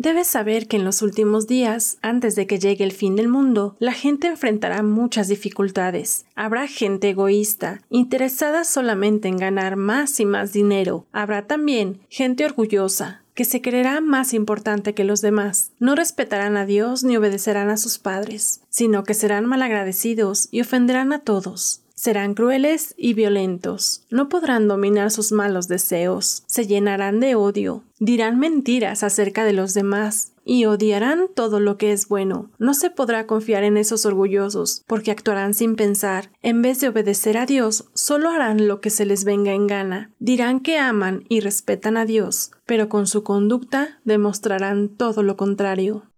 Debes saber que en los últimos días, antes de que llegue el fin del mundo, la gente enfrentará muchas dificultades. Habrá gente egoísta, interesada solamente en ganar más y más dinero. Habrá también gente orgullosa, que se creerá más importante que los demás. No respetarán a Dios ni obedecerán a sus padres, sino que serán malagradecidos y ofenderán a todos. Serán crueles y violentos, no podrán dominar sus malos deseos, se llenarán de odio, dirán mentiras acerca de los demás y odiarán todo lo que es bueno. No se podrá confiar en esos orgullosos, porque actuarán sin pensar. En vez de obedecer a Dios, solo harán lo que se les venga en gana. Dirán que aman y respetan a Dios, pero con su conducta demostrarán todo lo contrario.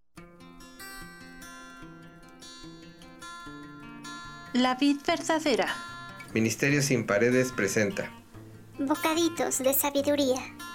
La vid verdadera. Ministerio sin paredes presenta. Bocaditos de sabiduría.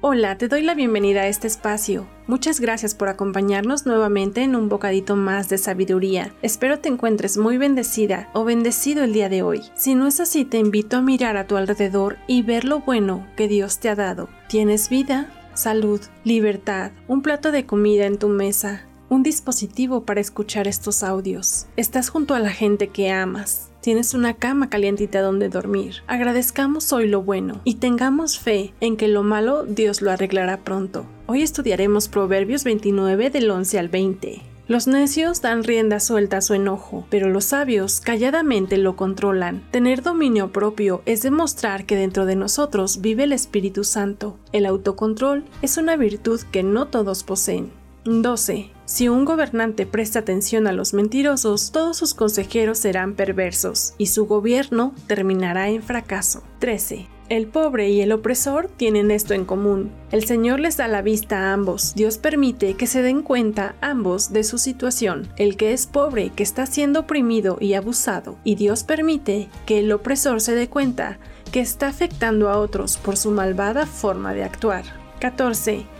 Hola, te doy la bienvenida a este espacio. Muchas gracias por acompañarnos nuevamente en un bocadito más de sabiduría. Espero te encuentres muy bendecida o bendecido el día de hoy. Si no es así, te invito a mirar a tu alrededor y ver lo bueno que Dios te ha dado. ¿Tienes vida? salud, libertad, un plato de comida en tu mesa, un dispositivo para escuchar estos audios. Estás junto a la gente que amas. Tienes una cama calientita donde dormir. Agradezcamos hoy lo bueno y tengamos fe en que lo malo Dios lo arreglará pronto. Hoy estudiaremos Proverbios 29 del 11 al 20. Los necios dan rienda suelta a su enojo, pero los sabios calladamente lo controlan. Tener dominio propio es demostrar que dentro de nosotros vive el Espíritu Santo. El autocontrol es una virtud que no todos poseen. 12. Si un gobernante presta atención a los mentirosos, todos sus consejeros serán perversos y su gobierno terminará en fracaso. 13. El pobre y el opresor tienen esto en común. El Señor les da la vista a ambos. Dios permite que se den cuenta ambos de su situación. El que es pobre, que está siendo oprimido y abusado. Y Dios permite que el opresor se dé cuenta que está afectando a otros por su malvada forma de actuar. 14.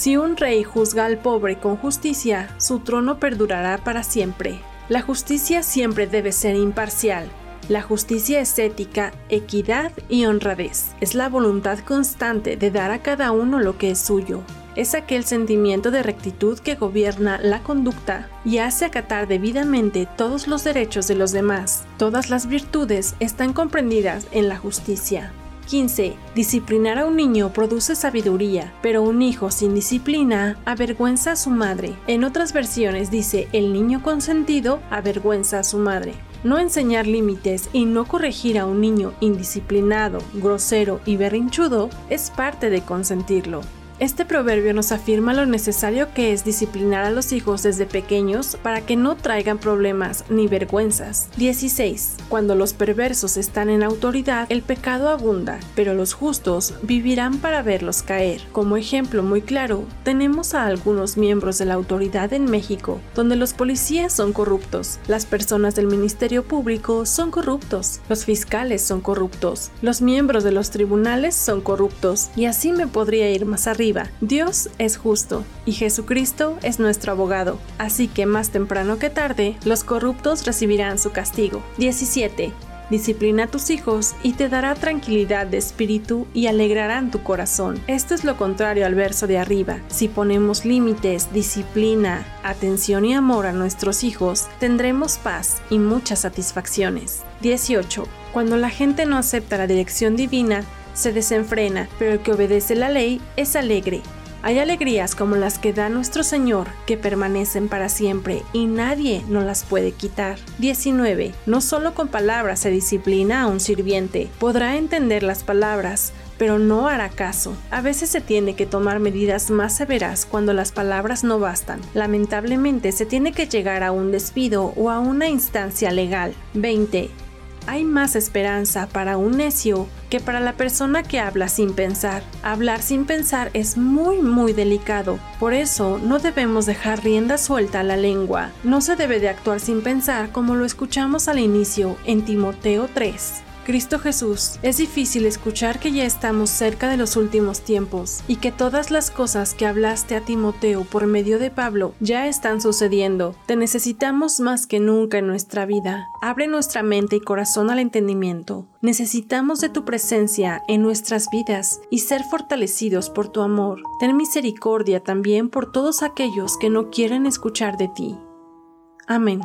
Si un rey juzga al pobre con justicia, su trono perdurará para siempre. La justicia siempre debe ser imparcial, la justicia es ética, equidad y honradez. Es la voluntad constante de dar a cada uno lo que es suyo. Es aquel sentimiento de rectitud que gobierna la conducta y hace acatar debidamente todos los derechos de los demás. Todas las virtudes están comprendidas en la justicia. 15. Disciplinar a un niño produce sabiduría, pero un hijo sin disciplina avergüenza a su madre. En otras versiones dice el niño consentido avergüenza a su madre. No enseñar límites y no corregir a un niño indisciplinado, grosero y berrinchudo es parte de consentirlo. Este proverbio nos afirma lo necesario que es disciplinar a los hijos desde pequeños para que no traigan problemas ni vergüenzas. 16. Cuando los perversos están en autoridad, el pecado abunda, pero los justos vivirán para verlos caer. Como ejemplo muy claro, tenemos a algunos miembros de la autoridad en México, donde los policías son corruptos, las personas del Ministerio Público son corruptos, los fiscales son corruptos, los miembros de los tribunales son corruptos, y así me podría ir más arriba Dios es justo y Jesucristo es nuestro abogado, así que más temprano que tarde los corruptos recibirán su castigo. 17. Disciplina a tus hijos y te dará tranquilidad de espíritu y alegrarán tu corazón. Esto es lo contrario al verso de arriba. Si ponemos límites, disciplina, atención y amor a nuestros hijos, tendremos paz y muchas satisfacciones. 18. Cuando la gente no acepta la dirección divina, se desenfrena, pero el que obedece la ley es alegre. Hay alegrías como las que da nuestro Señor que permanecen para siempre y nadie nos las puede quitar. 19. No solo con palabras se disciplina a un sirviente, podrá entender las palabras, pero no hará caso. A veces se tiene que tomar medidas más severas cuando las palabras no bastan. Lamentablemente se tiene que llegar a un despido o a una instancia legal. 20. Hay más esperanza para un necio que para la persona que habla sin pensar. Hablar sin pensar es muy muy delicado, por eso no debemos dejar rienda suelta a la lengua. No se debe de actuar sin pensar como lo escuchamos al inicio en Timoteo 3. Cristo Jesús, es difícil escuchar que ya estamos cerca de los últimos tiempos y que todas las cosas que hablaste a Timoteo por medio de Pablo ya están sucediendo. Te necesitamos más que nunca en nuestra vida. Abre nuestra mente y corazón al entendimiento. Necesitamos de tu presencia en nuestras vidas y ser fortalecidos por tu amor. Ten misericordia también por todos aquellos que no quieren escuchar de ti. Amén.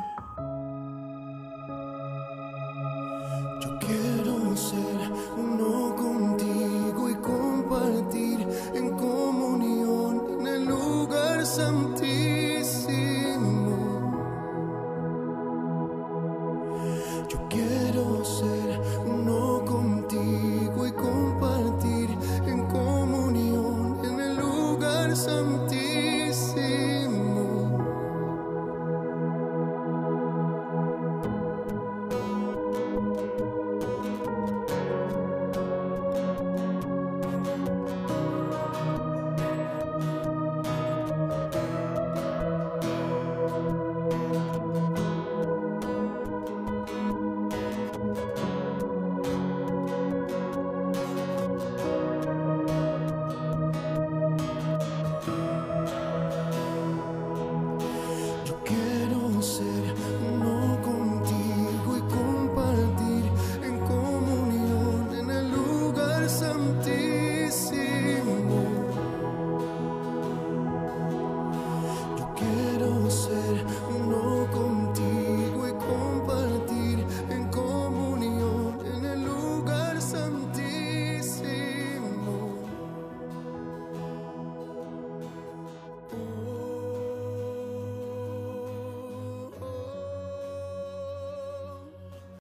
empty. listen